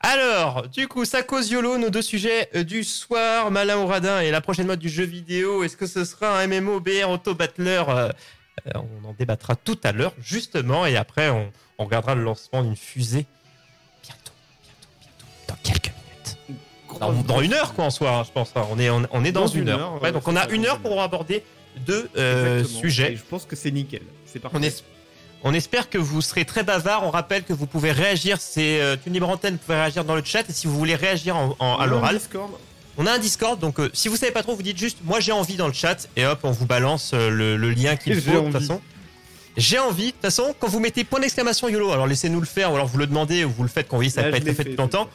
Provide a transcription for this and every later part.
Alors, du coup, ça cause nos deux sujets euh, du soir, Malin ou Radin et la prochaine mode du jeu vidéo. Est-ce que ce sera un MMO, BR, Auto Battler euh, euh, On en débattra tout à l'heure, justement, et après, on regardera le lancement d'une fusée Dans, dans une heure, quoi, en soi, hein, je pense. hein. On est, on, on est dans, Dans une, heure. heure, Ouais, donc, on a une heure pour aborder deux euh, sujets. Et je pense que c'est nickel. C'est parfait. On, es- on espère que vous serez très bavard. On rappelle que vous pouvez réagir. C'est euh, une libre antenne. Vous pouvez réagir dans le chat. Et si vous voulez réagir en, en- On a à un l'oral, on a un Discord. Donc, euh, si vous savez pas trop, vous dites juste moi j'ai envie dans le chat. Et hop, on vous balance euh, le, le lien qu'il faut. De toute façon, j'ai envie. De toute façon, quand vous mettez point d'exclamation YOLO, alors laissez-nous le faire. Ou alors vous le demandez ou vous le faites quand vous voyez ça n'a pas été fait, depuis longtemps.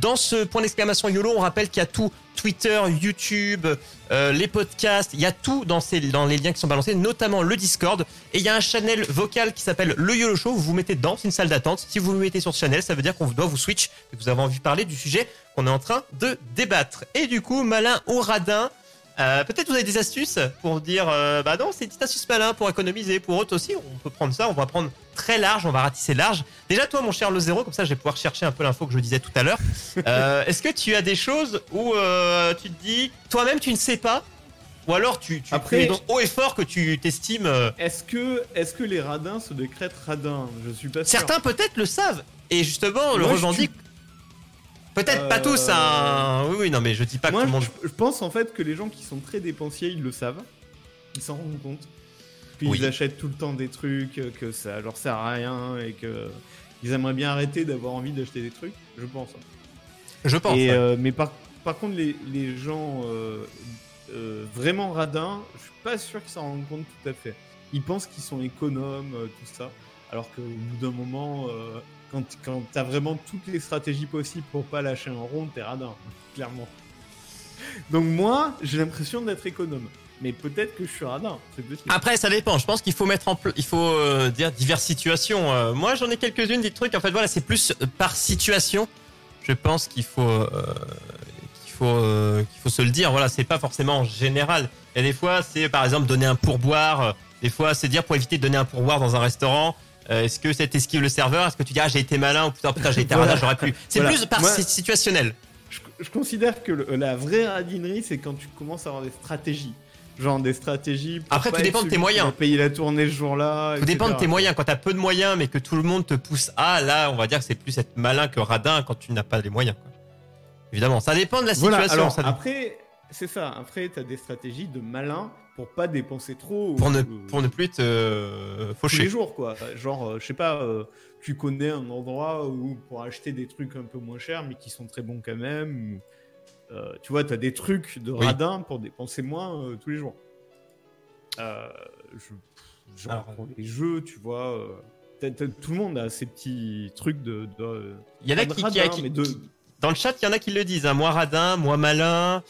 Dans ce point d'exclamation YOLO, on rappelle qu'il y a tout Twitter, YouTube, euh, les podcasts, il y a tout dans, dans les liens qui sont balancés, notamment le Discord. Et il y a un channel vocal qui s'appelle le YOLO Show. Vous vous mettez dedans, c'est une salle d'attente. Si vous vous mettez sur ce channel, ça veut dire qu'on doit vous switch et que vous avez envie de parler du sujet qu'on est en train de débattre. Et du coup, malin ou radin, euh, peut-être vous avez des astuces pour dire euh, bah non, c'est une petite astuce malin pour économiser. Pour autres aussi, on peut prendre ça, on va prendre très large, on va ratisser large. Déjà, toi, mon cher Le Zéro, comme ça, je vais pouvoir chercher un peu l'info que je disais tout à l'heure. Euh, Est-ce que tu as des choses où tu te dis, toi-même, tu ne sais pas? Ou alors tu, tu Après- tu donc haut et fort que tu t'estimes. Est-ce que, est-ce que les radins se décrètent radins? Je suis pas sûr. Certains peut-être le savent et justement le Moi, je revendiquent. Peut-être pas tous, hein. Oui, oui, non, mais je dis pas Moi, que tout le monde. je, pense en fait que les gens qui sont très dépensiers, ils le savent. Ils s'en rendent compte. Puis Oui. ils achètent tout le temps des trucs, euh, que ça leur sert à rien et que ils aimeraient bien arrêter d'avoir envie d'acheter des trucs. Je pense. hein. Je pense. Et, ouais. euh, mais par, par contre, les, les gens euh, euh, vraiment radins, je suis pas sûr qu'ils s'en rendent compte tout à fait. Ils pensent qu'ils sont économes, tout ça, alors qu'au bout d'un moment, quand, quand t'as vraiment toutes les stratégies possibles pour pas lâcher un rond, t'es radin, clairement. Donc moi, j'ai l'impression d'être économe. Mais peut-être que je suis radin. Après, ça dépend. Je pense qu'il faut mettre en pl- il faut euh, dire diverses situations. Euh, moi, j'en ai quelques-unes des trucs. En fait, voilà, c'est plus euh, par situation. Je pense qu'il faut qu'il faut qu'il faut se le dire. Voilà, c'est pas forcément en général. Il y a des fois, c'est par exemple donner un pourboire. Des fois, c'est dire pour éviter de donner un pourboire dans un restaurant. Euh, Est-ce que c'est esquive le serveur? Est-ce que tu dis ah j'ai été malin ou putain putain j'ai été Voilà. radin j'aurais pu C'est Voilà. plus par Moi- situationnel. Je, je considère que le- la vraie radinerie, c'est quand tu commences à avoir des stratégies. Genre des stratégies. pour Après, tout dépend de tes moyens. payer la tournée ce jour-là. Tout dépend de tes moyens. Quand t'as peu de moyens, mais que tout le monde te pousse à, là, on va dire que c'est plus être malin que radin quand tu n'as pas les moyens. quoi. Évidemment, ça dépend de la situation. Voilà, alors ça dépend. après, c'est ça. Après, t'as des stratégies de malin pour pas dépenser trop. pour, ne, pour ne plus te euh, tous les faucher. jours, quoi. Genre, euh, je sais pas, euh, tu connais un endroit où pour acheter des trucs un peu moins chers, mais qui sont très bons quand même. ou, euh, tu vois, t'as des trucs de Oui. radin pour dépenser moins euh, tous les jours. Euh, je, genre, Alors, pour les jeux, tu vois. euh, tout le monde a ses petits trucs de. de Il y en a qui, radin, qui- de, Dans le chat, il y en a qui le disent. hein. Moi radin, moi malin.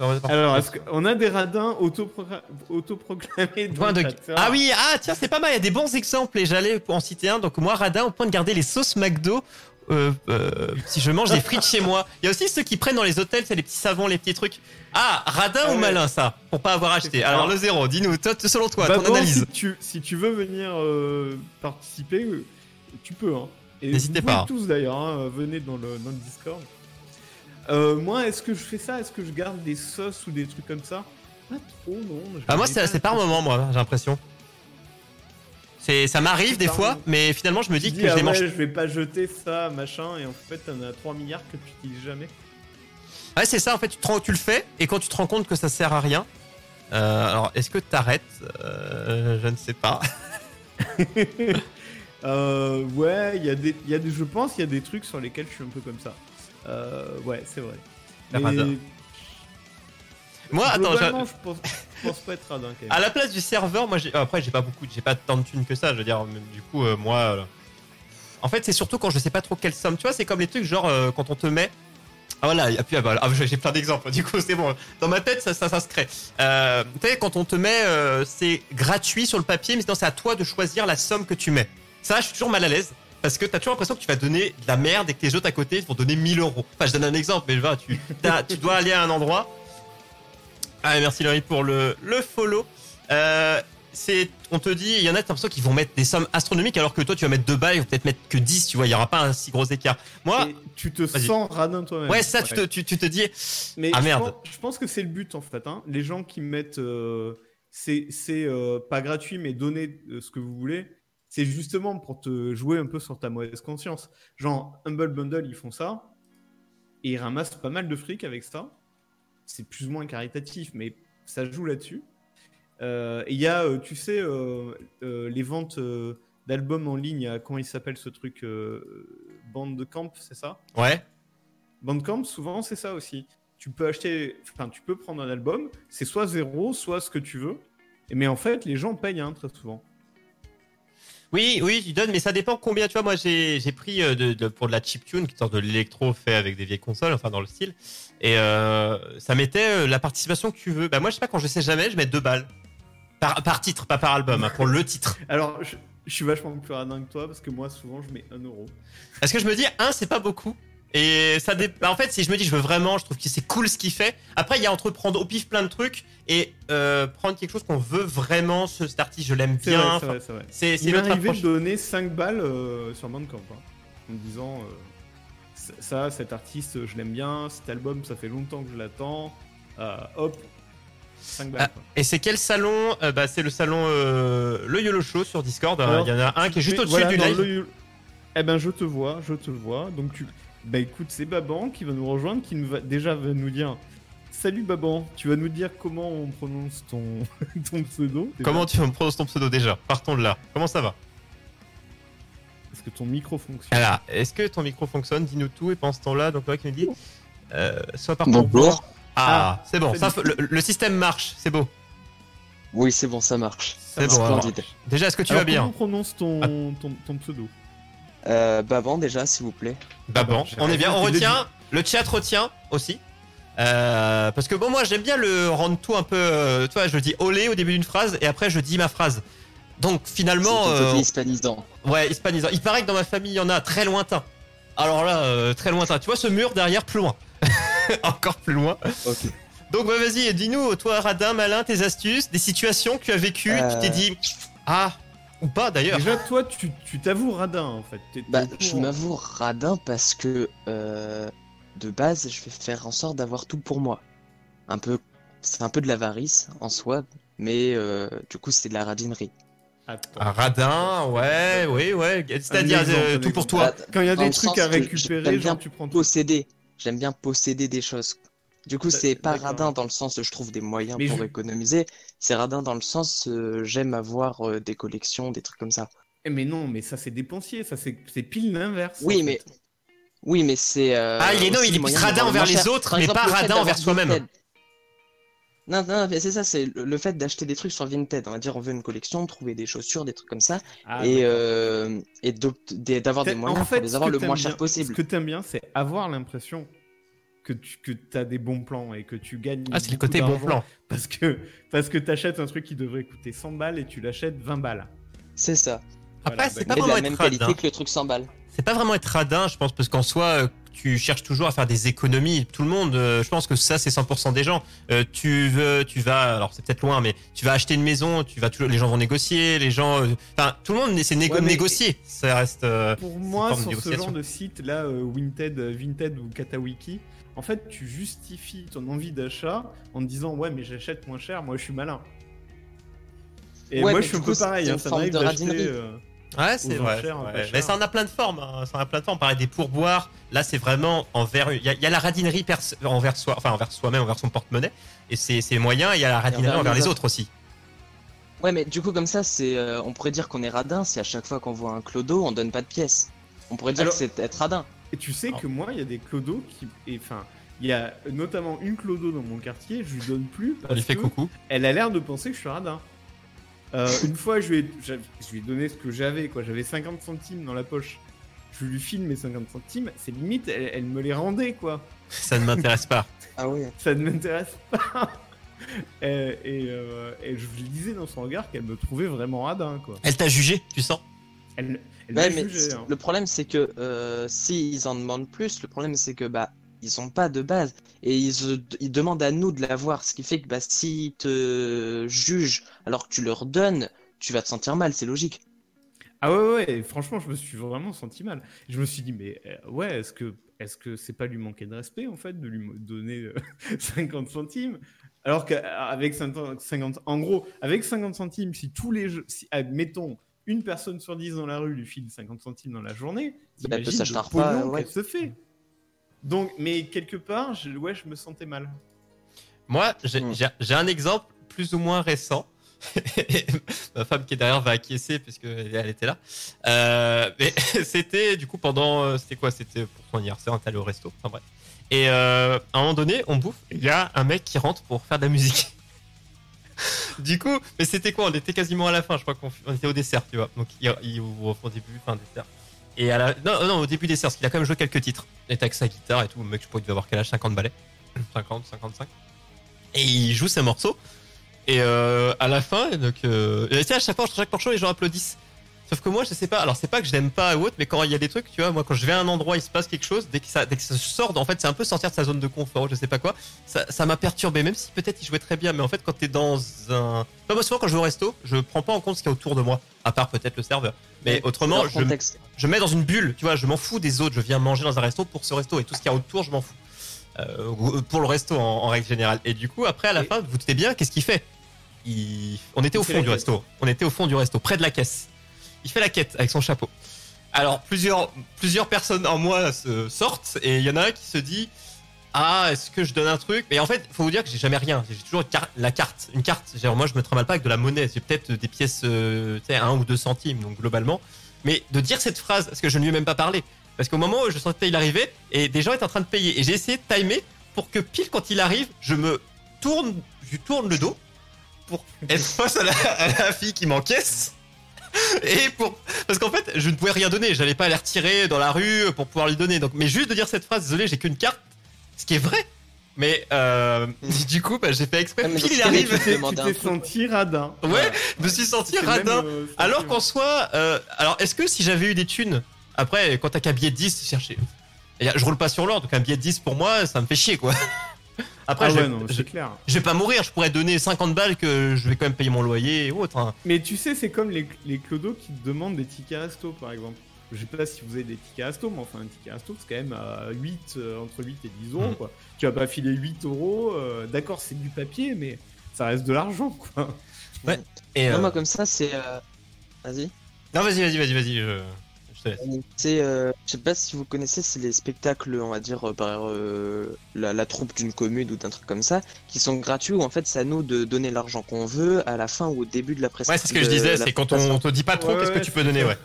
Alors, est-ce qu'on a des radins autoprocla- autoproclamés de- C'est Ah oui, ah tiens, c'est pas mal, il y a des bons exemples et j'allais en citer un. Donc moi, radin, au point de garder les sauces McDo. euh, euh, si je mange des frites chez moi. Il y a aussi ceux qui prennent dans les hôtels, c'est les petits savons, les petits trucs. Ah, radin Ah ou ouais. malin ça Pour pas avoir acheté. Alors le zéro, dis-nous, toi, selon toi, Bah, ton bon, analyse. Si tu, si tu veux venir euh, participer, tu peux. Hein. Et N'hésitez pas. tous d'ailleurs, hein, venez dans le, dans le Discord. Euh, moi, est-ce que je fais ça? Est-ce que je garde des sauces ou des trucs comme ça? Pas trop, non. je Ah moi, c'est par moment, moi, j'ai l'impression. C'est, ça m'arrive des fois, mais finalement, je me dis dis, que je ah les ouais, mange. je vais pas jeter ça, machin, et en fait, t'en as 3 milliards que tu utilises jamais. Ouais, c'est ça, en fait, tu, te rends- tu le fais, et quand tu te rends compte que ça sert à rien, euh, alors, est-ce que t'arrêtes? Euh, Je ne sais pas. Euh, ouais, il y a des, y a des, je pense, il y a des trucs sur lesquels je suis un peu comme ça. Euh, ouais, c'est vrai. La Mais. Moi, attends, je- je pense, je pense pas être radin quand même. à la place du serveur, moi, j'ai- après, j'ai pas beaucoup, j'ai pas tant de thunes que ça. Je veux dire, du coup, euh, moi, euh, en fait, c'est surtout quand je sais pas trop quelle somme. Tu vois, c'est comme les trucs genre euh, quand on te met. Ah voilà, et puis ah, voilà. Ah, j'ai plein d'exemples. Du coup, c'est bon. Dans ma tête, ça, ça, ça se crée. Euh, tu sais, quand on te met, euh, c'est gratuit sur le papier, mais sinon c'est à toi de choisir la somme que tu mets. Ça, je suis toujours mal à l'aise. Parce que t'as toujours l'impression que tu vas donner de la merde et que les autres à côté vont donner 1000 euros. Enfin, je donne un exemple, mais tu, tu dois aller à un endroit. Ah, merci Laurie pour le, le follow. Euh, c'est, on te dit, il y en a, t'as l'impression qu'ils vont mettre des sommes astronomiques alors que toi tu vas mettre 2 balles, ils vont peut-être mettre que 10, tu vois, il y aura pas un si gros écart. Moi, Et tu te sens radin toi-même. ouais, ça, Tu, te, tu, tu te dis, Mais Ah, je merde. pense- je pense que c'est le but en fait. hein. Les gens qui mettent, euh, c'est c'est, euh, pas gratuit, mais donner euh, ce que vous voulez. C'est justement pour te jouer un peu sur ta mauvaise conscience. Genre Humble Bundle, ils font ça et ils ramassent pas mal de fric avec ça. C'est plus ou moins caritatif, mais ça joue là-dessus. Euh, et il y a, euh, tu sais, euh, euh, les ventes d'albums en ligne. à- Comment il s'appelle ce truc Bandcamp, c'est ça? Ouais, Bandcamp, souvent, c'est ça aussi. Tu peux acheter, enfin, tu peux prendre un album, c'est soit zéro, soit ce que tu veux. Mais en fait, les gens payent hein, très souvent. Oui, oui, tu donnes, mais ça dépend combien. Tu vois, moi, j'ai pris euh, de, de- pour de la chiptune, qui est une sorte de l'électro fait avec des vieilles consoles, enfin dans le style. Et euh, ça mettait euh, la participation que tu veux. Bah moi, je sais pas, quand je sais jamais, je mets deux balles. Par, par titre, pas par album, hein, pour le titre. Alors, je, je suis vachement plus radin que toi parce que moi, souvent, je mets 1 euro. Parce que je me dis, un, c'est pas beaucoup. Et ça dé... bah, en fait, si je me dis, je veux vraiment, je trouve que c'est cool ce qu'il fait. Après, il y a entre prendre au pif plein de trucs et euh, prendre quelque chose qu'on veut vraiment, ce, cet artiste, je l'aime bien. c'est vrai, c'est vrai. C'est Il m'est arrivé de donner 5 balles euh, sur Bandcamp. hein, en me disant, euh, ça- cet artiste, je l'aime bien. Cet album, ça fait longtemps que je l'attends. Hop, 5 balles. Ah. Et c'est quel salon bah, C'est le salon Le YOLO Show sur Discord. Il y en a un qui est juste au-dessus voilà, du live. le- Eh ben, je te vois, je te vois. Donc, tu. Bah, écoute, c'est Baban qui va nous rejoindre, qui nous va déjà va nous dire. Salut Baban, tu vas nous dire comment on prononce ton, ton pseudo déjà Comment tu prononces ton pseudo déjà? Partons de là. Comment ça va? Est-ce que ton micro fonctionne Alors, est-ce que ton micro fonctionne? Dis-nous tout. Et pendant ce temps-là, donc là qui nous dit, euh, soit par Bonjour. Ah, Ah, c'est bon. Ça, le, le système marche. C'est beau. Oui, c'est bon, ça marche. C'est bon. Splendide. Déjà, est-ce que tu Alors, vas bien? Comment on prononce ton, ton, ton pseudo? Euh, Baban, déjà, s'il vous plaît. Bah bon, j'ai on est bien. On retient. Le chat retient aussi. Euh, parce que bon, moi j'aime bien le rendre tout un peu. euh, tu vois, je dis olé au début d'une phrase et après je dis ma phrase. Donc finalement, euh, hispanisant. ouais, hispanisant. Il paraît que dans ma famille il y en a très lointain. Alors là, euh, très lointain. Tu vois ce mur derrière, plus loin. Encore plus loin. Ok. Donc bah, vas-y, dis-nous, toi Radin, malin, tes astuces, des situations que tu as vécues, tu t'es dit ah ou pas d'ailleurs. Déjà, toi, tu tu t'avoues radin en fait. T'es- t'es Bah, je m'avoue radin parce que euh, de base, je vais faire en sorte d'avoir tout pour moi. Un peu, c'est un peu de l'avarice en soi, mais euh, du coup, c'est de la radinerie. Attends. Un radin, ouais, oui, ouais. C'est-à-dire euh, tout pour toi. Bah, Quand il y a des trucs à récupérer, j'aime bien genre tu prends tout. posséder. J'aime bien posséder des choses. Du coup, c'est pas radin dans le sens où je trouve des moyens Mais pour je- économiser. C'est radin dans le sens euh, j'aime avoir euh, des collections, des trucs comme ça. Eh, Mais non, mais ça c'est dépensier, ça c'est pile l'inverse. Oui, mais fait. oui, mais c'est. euh, Ah, il est non, il est radin envers les autres, Par mais exemple, pas radin envers soi-même. Non, non, mais c'est ça, c'est le fait d'acheter des trucs sur Vinted. On va dire, on veut une collection, trouver des chaussures, des trucs comme ça, Ah, et euh, et d'avoir des moyens en fait, pour les avoir le moins bien- cher possible. Ce que t'aimes bien, c'est avoir l'impression que tu que as des bons plans et que tu gagnes. Ah, c'est le côté bon plan. Parce que parce que t'achètes un truc qui devrait coûter 100 balles et tu l'achètes 20 balles. C'est ça. Après, Voilà, c'est bah, pas de vraiment la être même radin. qualité que le truc 100 balles. C'est pas vraiment être radin, je pense, parce qu'en soi, euh, tu cherches toujours à faire des économies. Tout le monde, euh, je pense que ça, c'est 100% des gens. Euh, tu veux, tu vas, alors c'est peut-être loin, mais tu vas acheter une maison, tu vas toujours, les gens vont négocier, les gens, euh, enfin, tout le monde, négo- Ouais, mais- négocier. Ça reste. Pour moi, de sur ce genre de site là, Vinted, Vinted ou Katawiki, en fait, tu justifies ton envie d'achat en te disant ouais, mais j'achète moins cher, moi je suis malin. Et Ouais, moi je suis un peu pareil, hein, ça m'arrive de d'acheter. radinerie. euh, Ouais, c'est vrai. cher. Mais ça en a plein de formes. Hein. Ça en a plein de formes. Pareil, des pourboires. Là, c'est vraiment envers. Il y, a- il y a la radinerie pers- envers soi, enfin envers soi-même, envers son porte-monnaie. Et c'est c'est moyen. Et il y a la radinerie envers envers les les autres. autres aussi. Ouais, mais du coup, comme ça, c'est, euh, on pourrait dire qu'on est radin si à chaque fois qu'on voit un clodo, on donne pas de pièces. On pourrait dire Alors- que c'est être radin. Et tu sais Ah. que moi, il y a des clodos qui. et, Enfin, il y a notamment une clodo dans mon quartier, je lui donne plus parce fait que coucou. elle a l'air de penser que je suis radin. Euh, une fois, je lui, ai, je lui ai donné ce que j'avais, quoi. J'avais 50 centimes dans la poche. Je lui file mes 50 centimes, c'est limite, elle, elle me les rendait, quoi. Ça ne m'intéresse pas. Ah ouais. Ça ne m'intéresse pas. et, et, euh, et je lui disais dans son regard qu'elle me trouvait vraiment radin, quoi. Elle t'a jugé, tu sens? Elle, elle Ouais, m'a mais jugé, c- hein. le problème, c'est que euh, s'ils en demandent plus, le problème, c'est que bah ils ont pas de base et ils, ils demandent à nous de l'avoir, ce qui fait que bah s'ils te jugent alors que tu leur donnes, tu vas te sentir mal, c'est logique. Ah ouais, ouais, franchement, je me suis vraiment senti mal. Je me suis dit, mais euh, ouais, est-ce que est-ce que c'est pas lui manquer de respect, en fait, de lui donner euh, 50 centimes? Alors qu'avec 50, 50 en gros, avec 50 centimes, si tous les jeux, si, admettons, une personne sur 10 dans la rue lui file 50 centimes dans la journée, Bah, elle peut s'acheter un ouais. se fait. Donc, mais quelque part, je, ouais, je me sentais mal. Moi, j'ai Hmm. j'ai- j'ai un exemple plus ou moins récent. Ma femme qui est derrière va acquiescer puisque elle était là. Euh, mais c'était du coup pendant, euh, c'était quoi? C'était pour son anniversaire, on était allé au resto. Enfin bref. Et euh, à un moment donné, on bouffe. Il y a un mec qui rentre pour faire de la musique. du coup, mais c'était quoi On était quasiment à la fin. Je crois qu'on on était au dessert, tu vois. Donc il, au début, fin dessert. Et à la, non, non, au début dessert, parce qu'il a quand même joué quelques titres. Il était avec sa guitare et tout. Le mec, je crois qu'il avoir quel âge 50 balais 50, 55. Et il joue ses morceaux. Et euh, à la fin, donc, euh, et à chaque fois, chaque morceau, les gens applaudissent. Sauf que moi, je sais pas. Alors, c'est pas que je l'aime pas ou autre, mais quand il y a des trucs, tu vois, moi, quand je vais à un endroit, il se passe quelque chose, dès que ça, dès que ça sort, en fait, c'est un peu sortir de sa zone de confort, je sais pas quoi. Ça, ça m'a perturbé, même si peut-être il jouait très bien, mais en fait, quand t'es dans un, Enfin, moi, souvent, quand je vais au resto, je prends pas en compte ce qu'il y a autour de moi, à part peut-être le serveur. Mais autrement, je, mets dans une bulle, tu vois, je m'en fous des autres, je viens manger dans un resto pour ce resto et tout ce qu'il y a autour, je m'en fous. Euh, pour le resto en, en règle générale. Et du coup, après, à la Et- fin, vous doutez bien, qu'est-ce qu'il fait? Il... On était Il au fond du resto. On était au fond du resto, près de la caisse. Il fait la quête avec son chapeau. Alors, plusieurs, plusieurs personnes en moi se sortent et il y en a un qui se dit Ah, est-ce que je donne un truc? Mais en fait, faut vous dire que j'ai jamais rien. J'ai toujours la carte. Une carte. Genre, moi, je me trimballe pas avec de la monnaie. J'ai peut-être des pièces, euh, sais, 1 ou 2 centimes, donc globalement. Mais de dire cette phrase, parce que je ne lui ai même pas parlé, parce qu'au moment où je sentais il arrivait, et des gens étaient en train de payer, et j'ai essayé de timer pour que pile quand il arrive, je me tourne, je tourne le dos pour être face à la, à la fille qui m'encaisse. Et pour, parce qu'en fait, je ne pouvais rien donner, j'allais pas aller retirer dans la rue pour pouvoir lui donner. Donc, mais juste de dire cette phrase, désolé, j'ai qu'une carte, ce qui est vrai. Mais euh, du coup, bah, j'ai fait exprès. Pile il arrive. tu t'es senti radin. Ouais, je me suis senti radin. même, euh, Alors qu'en soit, euh, alors est-ce que si j'avais eu des thunes, après quand t'as qu'un billet de 10, chercher, je roule pas sur l'or, donc un billet de 10 pour moi, ça me fait chier quoi. Après, Ah je, ouais, vais- non, je, clair. je vais pas mourir, je pourrais donner 50 balles que je vais quand même payer mon loyer et autre. hein. Mais tu sais, c'est comme les, les clodos qui te demandent des tickets resto, par exemple. Je sais pas si vous avez des tickets resto, mais enfin, un ticket resto, c'est quand même à 8, euh, entre 8 et 10 euros, Mhm. quoi. Tu vas pas filer 8 euros, euh, d'accord, c'est du papier, mais ça reste de l'argent, quoi. Et, Non, euh, moi comme ça, c'est. euh, Vas-y. Non, vas-y, vas-y, vas-y, vas-y, je. C'est, euh, je sais pas si vous connaissez, c'est les spectacles, on va dire, euh, par euh, la, la troupe d'une commune ou d'un truc comme ça, qui sont gratuits où en fait c'est à nous de donner l'argent qu'on veut à la fin ou au début de la prestation. Ouais, c'est ce que je disais, c'est quand on te dit pas trop, Ouais, qu'est-ce que tu peux donner, ça. ouais.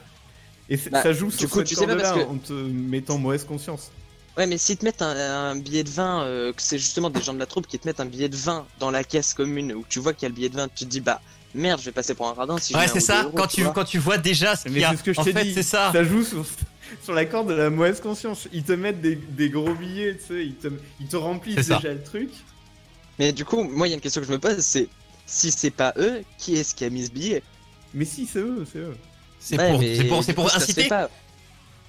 Et Bah, ça joue du sur coup, cette tu sais pas parce que- en te mettant mauvaise conscience. Ouais, mais s'ils te mettent un, un billet de vin, euh, que c'est justement des gens de la troupe qui te mettent un billet de vin dans la caisse commune où tu vois qu'il y a le billet de vin, tu te dis bah merde, je vais passer pour un radin si je Ouais, c'est ça, euros, quand, tu, vois. quand tu vois déjà ce qu'il Mais y a. c'est ce que je en t'ai fait, dit. c'est ça. Ça joue sur, sur la corde de la mauvaise conscience. Ils te mettent des, des gros billets, tu sais, ils te, ils te remplissent C'est ça. déjà le truc. Mais du coup, moi il y a une question que je me pose, c'est si c'est pas eux, qui est-ce qui a mis ce billet? Mais si, c'est eux, c'est eux. C'est Ouais, pour, pour, pour inciter.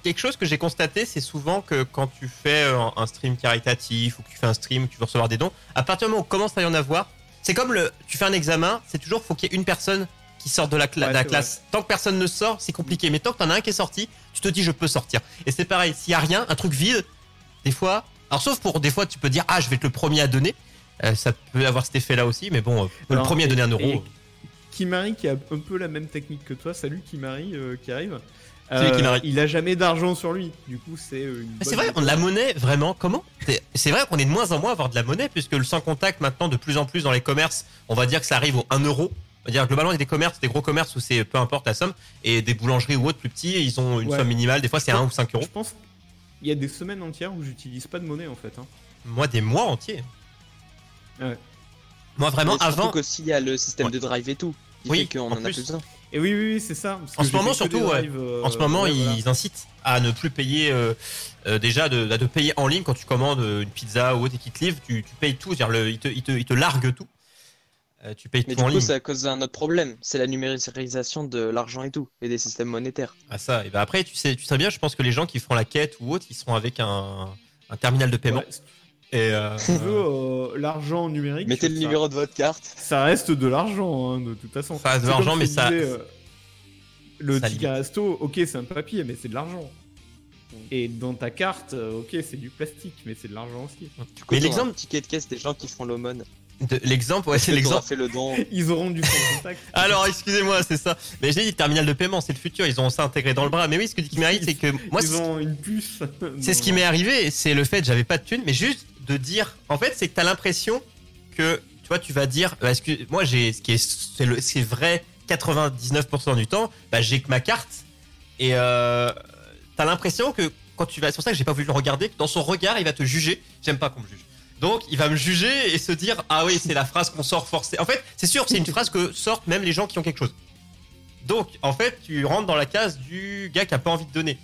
Quelque chose que j'ai constaté, c'est souvent que quand tu fais euh, un stream caritatif ou que tu fais un stream, que tu veux recevoir des dons, à partir du moment où commence à y en avoir, c'est comme le, tu fais un examen, c'est toujours faut qu'il y ait une personne qui sorte de la, cla- Ouais, de la c'est classe. Tant que personne ne sort, c'est compliqué. Mais tant que t'en as un qui est sorti, tu te dis je peux sortir. Et c'est pareil, s'il y a rien, un truc vide, des fois, alors sauf pour des fois tu peux dire ah je vais être le premier à donner, Euh, ça peut avoir cet effet là aussi, mais bon, euh, le premier à donner un et euro. Kimari qui a un peu la même technique que toi. Salut Kimari euh, qui arrive. Kimari. Il a jamais d'argent sur lui. Du coup, c'est euh, c'est vrai, on a la monnaie, vraiment, comment? C'est- vrai qu'on est de moins en moins à avoir de la monnaie, puisque le sans contact, maintenant, de plus en plus dans les commerces, on va dire que ça arrive au 1 euro. dire globalement, il y a des commerces, des gros commerces où c'est peu importe la somme, et des boulangeries ou autres plus petits, ils ont une Ouais. somme minimale. Des fois, c'est 1 ou 5 euros. Je pense qu'il y a des semaines entières où j'utilise pas de monnaie en fait. hein. Moi, des mois entiers. Ouais. Moi, vraiment, Mais surtout avant. qu'aussi il y a le système Ouais. de drive et tout. Qui Oui, fait qu'on en en, a plus. plus besoin. Et oui, oui, oui, c'est ça. parce En ce moment, surtout, euh, En ce moment, ouais, ils voilà. incitent à ne plus payer euh, euh, déjà de, à de payer en ligne quand tu commandes euh, une pizza ou autre et qu'ils te livrent, tu, tu payes tout, c'est-à-dire le, ils, te, ils, te, ils te larguent tout. Euh, tu payes Mais tout du en coup, ligne. c'est à cause d'un autre problème. C'est la numérisation de l'argent et tout. Et des systèmes monétaires. Ah ça. Et ben après, tu sais, tu sais bien, je pense que les gens qui feront la quête ou autre, ils seront avec un, un terminal de paiement. Ouais, Et euh, tu veux euh, l'argent numérique. Mettez le ça- numéro de votre carte. Ça reste de l'argent, hein, de toute façon. Ça reste de C'est l'argent, mais ça- disais, euh, le ça ticket resto, ok, c'est un papier, mais c'est de l'argent. Et dans ta carte, euh, ok, c'est du plastique, mais c'est de l'argent aussi. Mais l'exemple- ticket de caisse des gens qui font l'aumône. De- l'exemple, ouais, c'est l'exemple. fait le don. Ils auront du contact. Alors, excusez-moi, c'est ça. Mais j'ai dit terminal de paiement, c'est le futur. Ils ont ça intégré dans le bras. Mais oui, ce que dit Kimari, c'est que moi, Ils c'est- ont une puce. C'est ce qui m'est arrivé, c'est le fait que j'avais pas de thune, mais juste de dire, en fait, c'est que t'as l'impression que, tu vois, tu vas dire, bah, excuse- moi j'ai, ce qui est, c'est le- c'est vrai, 99% du temps, bah, j'ai que ma carte, et euh, t'as l'impression que quand tu vas, c'est pour ça que j'ai pas voulu le regarder, que dans son regard, il va te juger. J'aime pas qu'on me juge. Donc, il va me juger et se dire, ah oui, c'est la phrase qu'on sort forcé. En fait, c'est sûr, c'est une phrase que sortent même les gens qui ont quelque chose. Donc, en fait, tu rentres dans la case du gars qui a pas envie de donner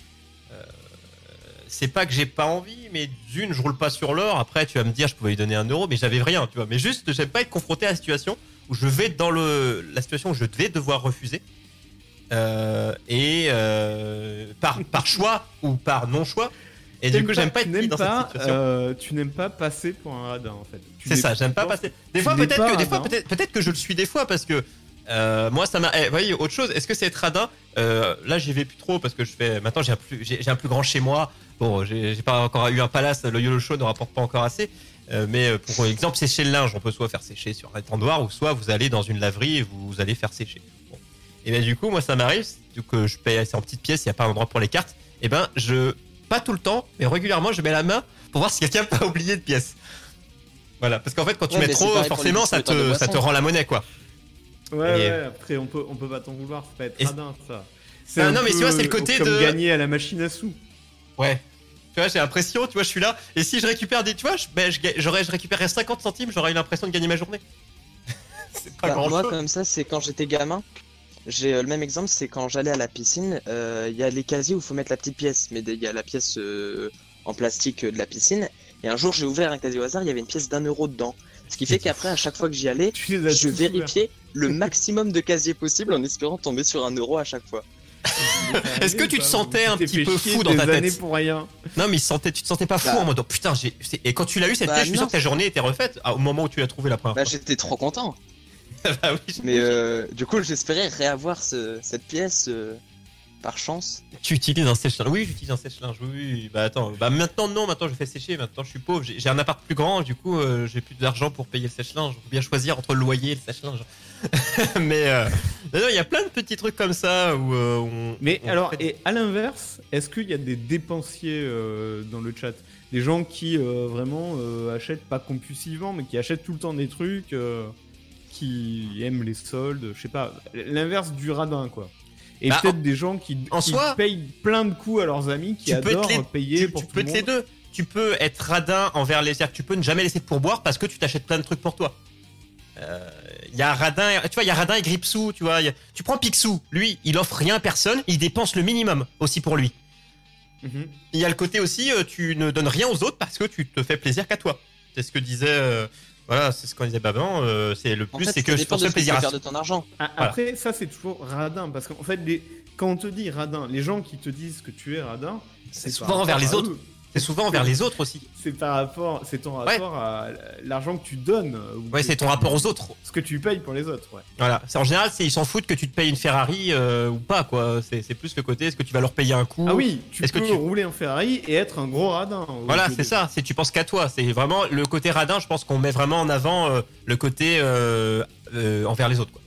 c'est pas que j'ai pas envie, mais d'une, je roule pas sur l'or. Après, tu vas me dire, je pouvais lui donner un euro, mais j'avais rien, tu vois. Mais juste, j'aime pas être confronté à la situation où je vais dans le, la situation où je vais devoir refuser. Euh, et euh, par, par choix ou par non-choix. Et du coup, j'aime pas être dans pas, cette situation. euh, tu n'aimes pas passer pour un radin en fait. C'est ça, j'aime pas passer. Des fois, peut-être que, des fois, radin. peut-être, peut-être que je le suis des fois parce que euh, moi, ça m'a. eh, vous voyez, autre chose. Est-ce que c'est être radin? Euh, Là, j'y vais plus trop parce que je fais. Maintenant, j'ai un plus, j'ai, un plus grand chez moi. Bon, j'ai, pas encore eu un palace. Le YOLO Show ne rapporte pas encore assez. Euh, mais pour exemple, sécher le linge, on peut soit faire sécher sur un étendoir ou soit vous allez dans une laverie et vous, vous allez faire sécher. Bon. Et ben du coup, moi, ça m'arrive. Coup, je paye c'est en petites pièces. Il y a pas un endroit pour les cartes. Et ben, je pas tout le temps, mais régulièrement, je mets la main pour voir si quelqu'un n'a pas oublié de pièces. Voilà, parce qu'en fait, quand tu Ouais, mets trop, forcément, ça te, ça te boissons. rend la monnaie, quoi. Ouais, Et- ouais, après on peut, on peut pas t'en vouloir, c'est pas être Et- radin ça. Ah un non, mais tu vois, c'est le côté comme de- gagner à la machine à sous. Ouais. Tu vois, j'ai l'impression, tu vois, je suis là, et si je récupère des, tu vois, je, ben, je, ga- j'aurais, je récupérerais 50 centimes, j'aurais eu l'impression de gagner ma journée. c'est pas Bah, grand moi, chose. comme ça, c'est quand j'étais gamin. J'ai euh, le même exemple, c'est quand j'allais à la piscine. euh, Il y a les casiers où il faut mettre la petite pièce, mais il y a la pièce euh, en plastique euh, de la piscine. Et un jour, j'ai ouvert un casier au hasard, il y avait une pièce d'un euro dedans. Ce qui fait qu'après, à chaque fois que j'y allais, je vérifiais le maximum de casiers possible en espérant tomber sur un euro à chaque fois. Est-ce que tu te sentais un petit peu fou dans ta tête années pour rien. Non, mais sentait, tu te sentais pas fou Bah. en mode, oh, putain, j'ai, et quand tu l'as eu cette Bah, pièce, je suis sûr que ta journée était refaite ah, au moment où tu l'as trouvé la première Bah, j'étais trop content. bah oui, Mais euh, du coup, j'espérais réavoir ce- cette pièce euh, par chance. Tu utilises un sèche-linge Oui, j'utilise un sèche-linge. Oui, oui. Bah attends, bah maintenant non, maintenant je fais sécher. Maintenant je suis pauvre. J'ai un appart plus grand, du coup euh, j'ai plus d'argent pour payer le sèche-linge. Faut bien choisir entre le loyer et le sèche-linge. Mais euh, il y a plein de petits trucs comme ça où euh, on. Mais on alors, fait- et à l'inverse, est-ce qu'il y a des dépensiers euh, dans le chat? Des gens qui euh, vraiment euh, achètent pas compulsivement, mais qui achètent tout le temps des trucs, euh, qui aiment les soldes, je sais pas, l'inverse du radin quoi. Et Bah, peut-être des gens qui, en qui soi, payent plein de coups à leurs amis, qui adorent les- payer tu, pour tu tout peux le être les monde. deux. Tu peux être radin envers les. que Tu peux ne jamais laisser de pourboire parce que tu t'achètes plein de trucs pour toi. Euh, Il y a radin, tu vois, il y a radin et Gripsou, tu vois. a- Tu prends Picsou, lui, il offre rien à personne, il dépense le minimum aussi pour lui. Mhm. Il y a le côté aussi, euh, tu ne donnes rien aux autres parce que tu te fais plaisir qu'à toi. C'est ce que disait, euh, voilà, c'est ce qu'on disait Baban. euh, c'est le En plus, fait, c'est que je pense que tu plaisir. à faire de ton argent. Ah, Voilà. Après, ça c'est toujours radin, parce qu'en fait, les... quand on te dit radin, les gens qui te disent que tu es radin, C'est souvent envers les autres. eux. C'est souvent envers les autres aussi. C'est par rapport, c'est ton rapport à l'argent que tu donnes. ou Ouais, c'est ton rapport aux autres. Ce que tu payes pour les autres, ouais. Voilà. C'est en général, c'est ils s'en foutent que tu te payes une Ferrari euh, ou pas, quoi. C'est plus le côté, est-ce que tu vas leur payer un coup? Ah oui, tu Est-ce que peux tu- rouler en Ferrari et être un gros radin. Voilà, c'est ça. C'est tu penses qu'à toi. C'est vraiment le côté radin. Je pense qu'on met vraiment en avant euh, le côté euh, euh, envers les autres, quoi.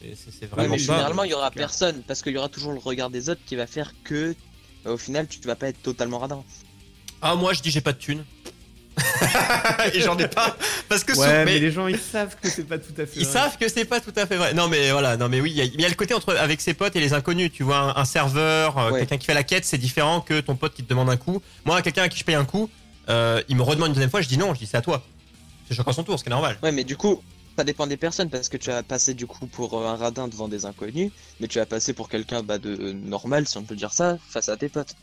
C'est- c'est Oui, vraiment mais ça. généralement, il y aura personne parce qu'il y aura toujours le regard des autres qui va faire que, euh, au final, tu vas pas être totalement radin. Ah moi, je dis j'ai pas de thunes. et j'en ai pas parce que Ouais, mais... mais les gens ils savent que c'est pas tout à fait. ils vrai. savent que c'est pas tout à fait vrai. Non mais voilà, non mais oui, il y, a- il y a le côté entre avec ses potes et les inconnus. Tu vois, un, un serveur, euh, Ouais. quelqu'un qui fait la quête, c'est différent que ton pote qui te demande un coup. Moi, quelqu'un à qui je paye un coup, euh, il me redemande une deuxième fois, je dis non, je dis c'est à toi. C'est chacun son tour, ce qui est normal. Ouais, mais du coup, ça dépend des personnes parce que tu as passé du coup pour euh, un radin devant des inconnus, mais tu as passé pour quelqu'un bah, de normal, si on peut dire ça, face à tes potes.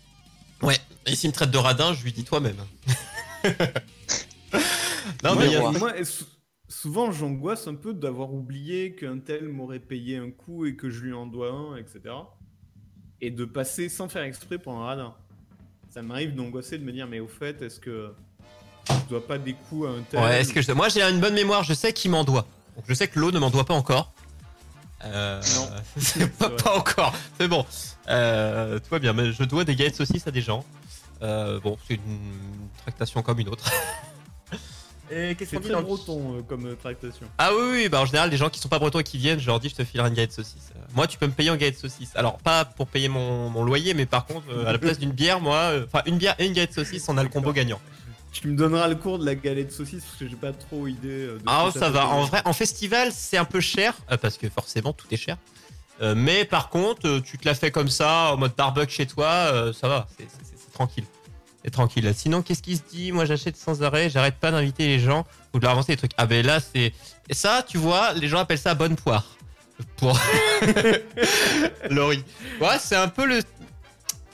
Ouais. Et s'il me traite de radin, je lui dis toi-même. non mais a- moi, souvent j'angoisse un peu d'avoir oublié qu'un tel m'aurait payé un coup et que je lui en dois un, etc. Et de passer sans faire exprès pour un radin. Ça m'arrive d'angoisser de me dire, mais au fait, est-ce que je dois pas des coups à un tel? Ouais, est-ce que je... moi j'ai une bonne mémoire, je sais qui m'en doit. Donc je sais que l'eau ne m'en doit pas encore. Euh... Non. pas, encore. C'est bon. Euh, tout va bien, mais je dois des galettes saucisses à des gens. Euh, bon, c'est une tractation comme une autre. Et qu'est-ce qu'on dit dans breton euh, comme euh, tractation. Ah oui, oui, bah en général, les gens qui sont pas bretons et qui viennent, je leur dis, je te filerai une galette saucisse. Euh, Moi, tu peux me payer en galette saucisse. Alors, pas pour payer mon, mon loyer, mais par contre, euh, à la place d'une bière, moi, euh, enfin, une bière et une galette saucisse, on a le combo gagnant. Tu me donneras le cours de la galette saucisse parce que j'ai pas trop idée. euh, de Ah, ça va. En vrai, en festival, c'est un peu cher, euh, parce que forcément, tout est cher. Euh, mais par contre, tu te la fais comme ça, en mode barbecue chez toi, euh, ça va, c'est- tranquille. C'est tranquille. Sinon, qu'est-ce qui se dit? Moi, j'achète sans arrêt, j'arrête pas d'inviter les gens ou de leur avancer des trucs. Ah ben là, c'est... Et ça, tu vois, les gens appellent ça bonne poire. Pour... Laurie. Ouais, c'est un peu le...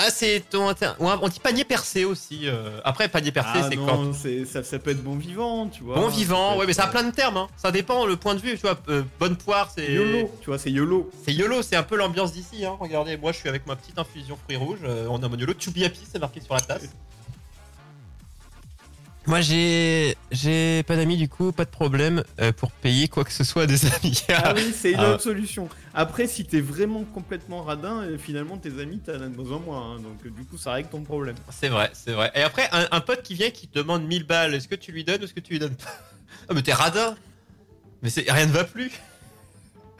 Ah, c'est ton... inter- On dit panier percé aussi. euh. Après, panier percé, Ah c'est quand... ça, ça peut être bon vivant, tu vois. Bon vivant, ouais, mais ça a plein de termes. Hein. Ça dépend le point de vue. Tu vois, euh, bonne poire, c'est YOLO, tu vois, c'est YOLO. C'est YOLO, c'est un peu l'ambiance d'ici. Hein. Regardez, moi, je suis avec ma petite infusion fruits rouges. euh, on a mon YOLO. To be happy, c'est marqué sur la tasse. Moi, j'ai j'ai pas d'amis du coup, pas de problème euh, pour payer quoi que ce soit à des amis. Ah oui, c'est une Ah. autre solution. Après, si t'es vraiment complètement radin, euh, finalement, tes amis, t'en as besoin moins. hein, donc, euh, du coup, ça règle ton problème. c'est vrai, c'est vrai. Et après, un, un pote qui vient qui te demande 1000 balles, est-ce que tu lui donnes ou est-ce que tu lui donnes pas? Ah, mais t'es radin Mais c'est rien ne va plus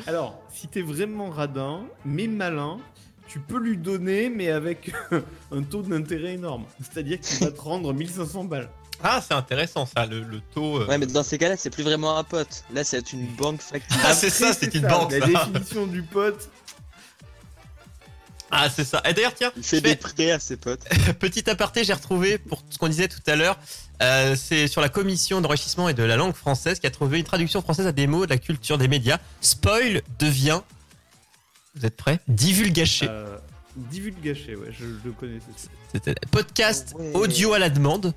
Alors, si t'es vraiment radin, mais malin, tu peux lui donner, mais avec un taux d'intérêt énorme. C'est-à-dire qu'il va te rendre 1500 balles. Ah, c'est intéressant ça, le, le taux. euh. Ouais, mais dans ces cas-là, c'est plus vraiment un pote. Là, c'est une banque factice. Ah, c'est ça, c'est une banque, La ça. définition du pote, Ah, c'est ça. Et d'ailleurs, tiens, Il fait je fais- des prêts à ses potes. Petit aparté, j'ai retrouvé pour ce qu'on disait tout à l'heure. euh, c'est sur la commission d'enrichissement et de la langue française qui a trouvé une traduction française à des mots de la culture des médias. Spoil devient. Vous êtes prêts Divulgaché. euh, divulgaché, ouais, je, je le connais. ceci. C'était podcast Ouais. audio à la demande.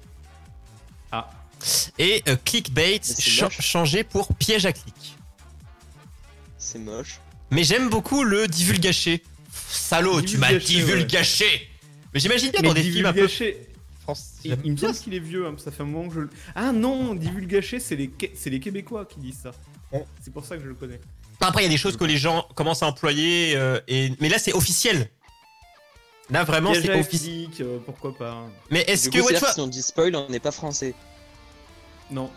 Ah. Et euh, clickbait c'est cha- moche. changé pour piège à clic. C'est moche. Mais j'aime beaucoup le divulgaché. Salaud, tu m'as Divulgaché, ouais. Mais j'imagine bien Mais dans des films un peu divulgaché, français. il, il me semble qu'il est vieux, hein, ça fait un moment que je le... Ah non, divulgaché, c'est les, Québécois qui disent ça. Bon. C'est pour ça que je le connais. Après, il y a des choses que les gens commencent à employer, euh, et... mais là, c'est officiel. Là, vraiment, c'est officiel. euh, pourquoi pas Mais est-ce que, coup, si on dit spoil, on n'est pas français. Non.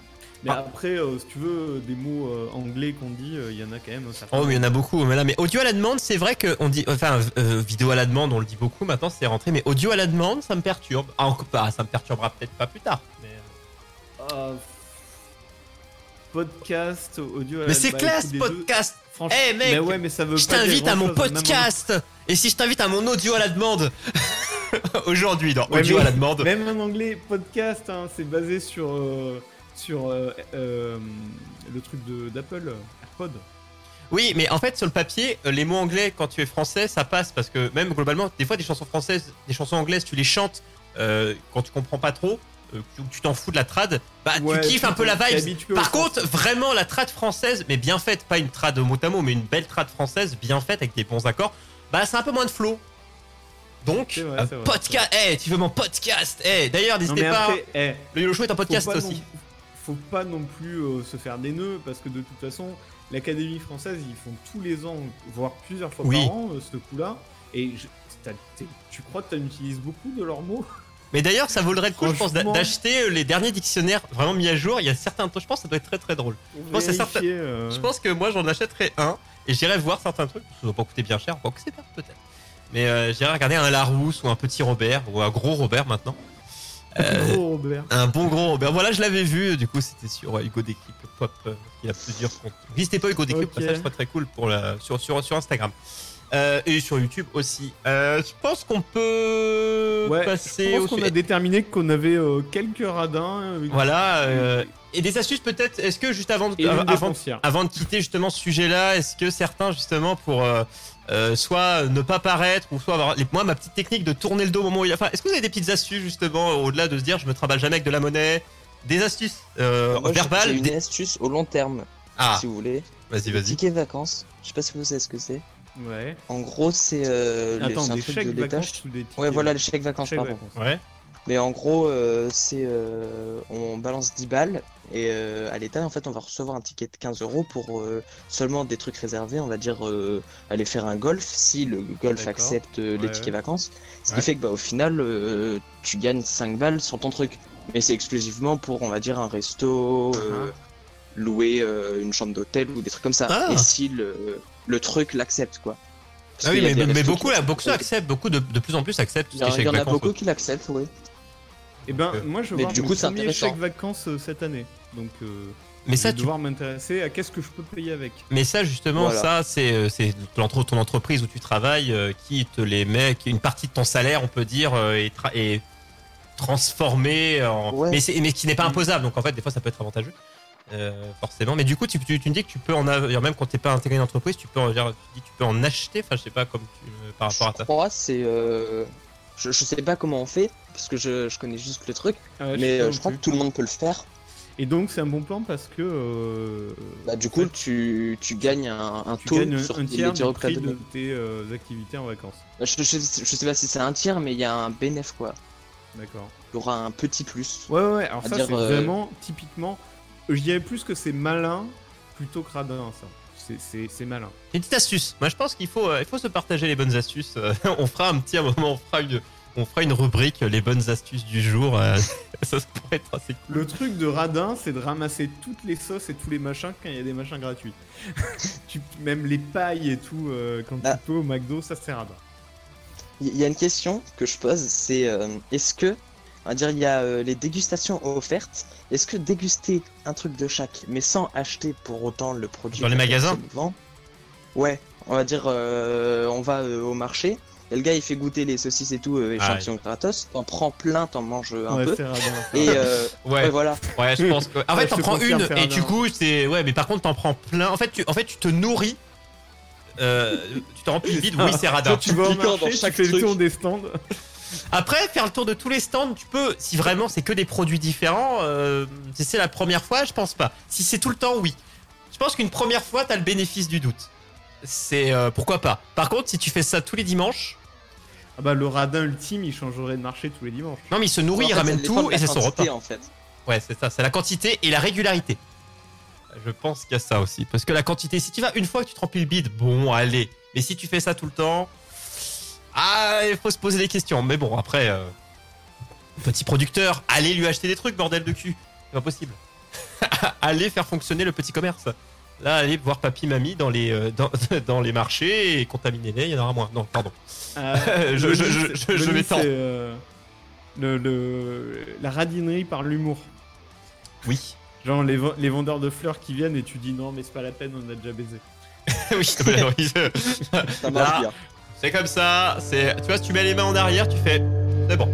Mais Ah. après, euh, si tu veux, des mots euh, anglais qu'on dit, euh, il y en a quand même Oh, mais il y en a beaucoup. Mais là, mais audio à la demande, c'est vrai qu'on dit, enfin, euh, vidéo à la demande, on le dit beaucoup. Maintenant, c'est rentré. Mais audio à la demande, ça me perturbe. Ah, encore pas. Ça me perturbera peut-être pas plus tard. Mais, Euh, podcast, audio. mais c'est bah, classe, podcast. Franchement, Eh, mec, mais ouais, mais ça veut Je t'invite à mon podcast. Et si je t'invite à mon audio à la demande aujourd'hui, dans Ouais, audio à la demande. Même en anglais, podcast, hein, c'est basé sur, euh, sur euh, euh, le truc d'Apple, AirPod. Oui, mais en fait, sur le papier, les mots anglais, quand tu es français, ça passe parce que même globalement, des fois, des chansons françaises, des chansons anglaises, tu les chantes quand tu comprends pas trop, euh, tu- t'en fous de la trad, bah Ouais, tu kiffes un peu la vibe. Par contre, vraiment, la trad française, mais bien faite, pas une trad mot à mot, mais une belle trad française, bien faite avec des bons accords, bah c'est un peu moins de flow. Donc, vrai, euh, podcast, eh, tu veux mon podcast, eh, d'ailleurs, n'hésitez pas, après, eh, le YOLO Show est un podcast aussi. non- faut pas non plus euh, se faire des nœuds parce que de toute façon, l'Académie française, ils font tous les ans, voire plusieurs fois Oui. par an, ce coup-là. Et je- tu crois que tu utilises beaucoup de leurs mots? Mais d'ailleurs, ça vaudrait le coup, je pense, d'acheter euh, les derniers dictionnaires vraiment mis à jour. Il y a certains, je pense, que ça doit être très très drôle. pense certain- Vérifier, euh, Je pense que moi j'en achèterais un et j'irai voir certains trucs. Ça va pas coûter bien cher, quoi que c'est pas peut-être. Mais euh, j'irai regarder un Larousse ou un petit Robert ou un gros Robert maintenant. Euh, Gros Robert. un bon gros Robert. Voilà, je l'avais vu. Du coup, c'était sur euh, Hugo d'équipe Pop. Il y a plusieurs comptes. N'hésitez pas Hugo d'équipe, Ok. ça serait très cool pour la, sur, sur, sur Instagram. Euh, et sur YouTube aussi. Euh, je pense qu'on peut Ouais, passer je pense qu'on a déterminé qu'on avait euh, quelques radins. euh, Voilà. euh, et des astuces peut-être. Est-ce que juste avant, de- avant, avant quitter justement ce sujet-là, est-ce que certains justement pour euh, euh, soit ne pas paraître ou soit avoir les, moi ma petite technique de tourner le dos au moment où il y a. Enfin, est-ce que vous avez des petites astuces justement au-delà de se dire je me trimballe jamais avec de la monnaie, des astuces euh, Moi, verbales. J'ai une des- astuce au long terme, Ah, si vous voulez. vas-y, vas-y. Ticket vacances. Je sais pas si vous savez ce que c'est. Ouais. En gros, c'est euh, Attends, un des truc chèques de vacances ou des tickets Ouais, voilà, les chèques vacances, Chèques pardon. vacances. Ouais. Mais en gros, euh, c'est euh, on balance 10 balles et euh, à l'État, en fait, on va recevoir un ticket de 15 euros pour euh, seulement des trucs réservés. On va dire aller faire un golf si le golf accepte les tickets ouais. vacances. Ce Ouais. qui fait que bah, au final, tu gagnes 5 balles sur ton truc. Mais c'est exclusivement pour, on va dire, un resto, euh, louer euh, une chambre d'hôtel ou des trucs comme ça. Ah. Et si le, le truc l'accepte, quoi. Parce Ah oui, mais, mais beaucoup, qui- là, beaucoup acceptent, beaucoup de, de plus en plus acceptent Il y, en- il chèque y en a beaucoup qui l'acceptent, oui. Eh ben, Euh, moi, je vais voir du mon coup, c'est premier chèque vacances euh, cette année. Donc, euh, Mais je ça, vais tu devoir m'intéresser à qu'est-ce que je peux payer avec. Mais ça, justement, Voilà. ça, c'est c'est ton entreprise où tu travailles euh, qui te les met, qui une partie de ton salaire, on peut dire, euh, est, tra- est transformée en. Ouais. Mais, c'est- mais qui n'est pas imposable. Donc en fait, des fois, ça peut être avantageux. Euh, forcément, mais du coup, tu, tu, tu me dis que tu peux en avoir, même quand t'es pas intégré à une entreprise, tu peux, en, dire- tu dis tu peux en acheter. Enfin, je sais pas comme tu, euh, par rapport à Je crois, c'est. euh, Je, je sais pas comment on fait, parce que je, je connais juste le truc, Ah ouais, mais euh, je crois que tout le monde peut le faire. Et donc, c'est un bon plan parce que. euh, Bah, du coup, tu, tu gagnes un, un tu taux gagnes sur un tiers du prix de tes euh, activités en vacances. Bah, Je, je, je sais pas si c'est un tiers, mais il y a un bénéf quoi. D'accord. Il y aura un petit plus. Ouais, ouais, ouais. Alors, ça, dire, c'est euh, vraiment typiquement. Je dirais plus que c'est malin plutôt que radin, ça. C'est- C'est c'est malin. Une petite astuce. Moi, je pense qu'il faut, euh, il faut se partager les bonnes astuces. Euh, on fera un petit un moment, on fera une, on fera une rubrique euh, les bonnes astuces du jour. euh, ça, ça pourrait être assez cool. Le truc de radin, c'est de ramasser toutes les sauces et tous les machins quand il y a des machins gratuits. tu, même les pailles et tout, euh, quand Ah. tu peux au McDo, ça c'est radin. Il y a une question que je pose, c'est euh, est-ce que, on va dire, il y a euh, les dégustations offertes. Est-ce que déguster un truc de chaque, mais sans acheter pour autant le produit Dans les magasins vend? Ouais, on va dire, euh, on va euh, au marché. Et le gars il fait goûter les saucisses et tout, euh, échantillon gratos. T'en prends plein, t'en manges un ouais, peu. Et euh, Ouais, ouais, voilà. ouais, je pense que. En fait, t'en te prends une et du coup, c'est. Ouais, mais par contre, t'en prends plein. En fait, tu, en fait, tu te nourris. Euh, tu te remplis le vide. Oui, c'est radin. Quand tu vas au marché, dans tu chaque fais le tour des stands. Après, faire le tour de tous les stands, tu peux. Si vraiment c'est que des produits différents, euh, si c'est la première fois, je pense pas. Si c'est tout le temps, oui. Je pense qu'une première fois, t'as le bénéfice du doute. C'est euh, pourquoi pas. Par contre, si tu fais ça tous les dimanches, Ah bah le radin ultime, il changerait de marché tous les dimanches. non mais il se nourrit, En il ramène tout et c'est son repas. quantité, En fait. Ouais, c'est ça, c'est la quantité et la régularité. Je pense qu'il y a ça aussi. Parce que la quantité, si tu vas une fois que tu te remplis le bide, bon, allez. Mais si tu fais ça tout le temps, ah, il faut se poser des questions. Mais bon, après, euh, petit producteur, allez lui acheter des trucs, bordel de cul. C'est pas possible. allez faire fonctionner le petit commerce. Là, allez voir papy, mamie dans les, euh, dans, dans les marchés et contaminer-les, il y en aura moins. Non, pardon. Euh, Je- je- je- je- le je mythe, m'étends. c'est, le, le- la radinerie par l'humour. Oui. Genre les, ven- les vendeurs de fleurs qui viennent et tu dis non mais c'est pas la peine, on a déjà baisé. oui, Ça marche bien. C'est comme ça, c'est tu vois si tu mets les mains en arrière, tu fais c'est bon.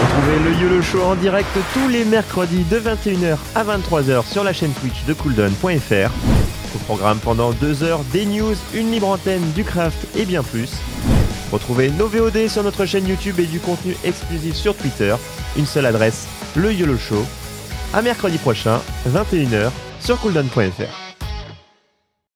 Retrouvez le YOLO Show en direct tous les mercredis de 21h à 23h sur la chaîne Twitch de cooldown.fr. Au programme pendant 2 heures, des news, une libre antenne, du craft et bien plus. Retrouvez nos VOD sur notre chaîne YouTube et du contenu exclusif sur Twitter. Une seule adresse, le YOLO Show. À mercredi prochain, 21h sur cooldown.fr.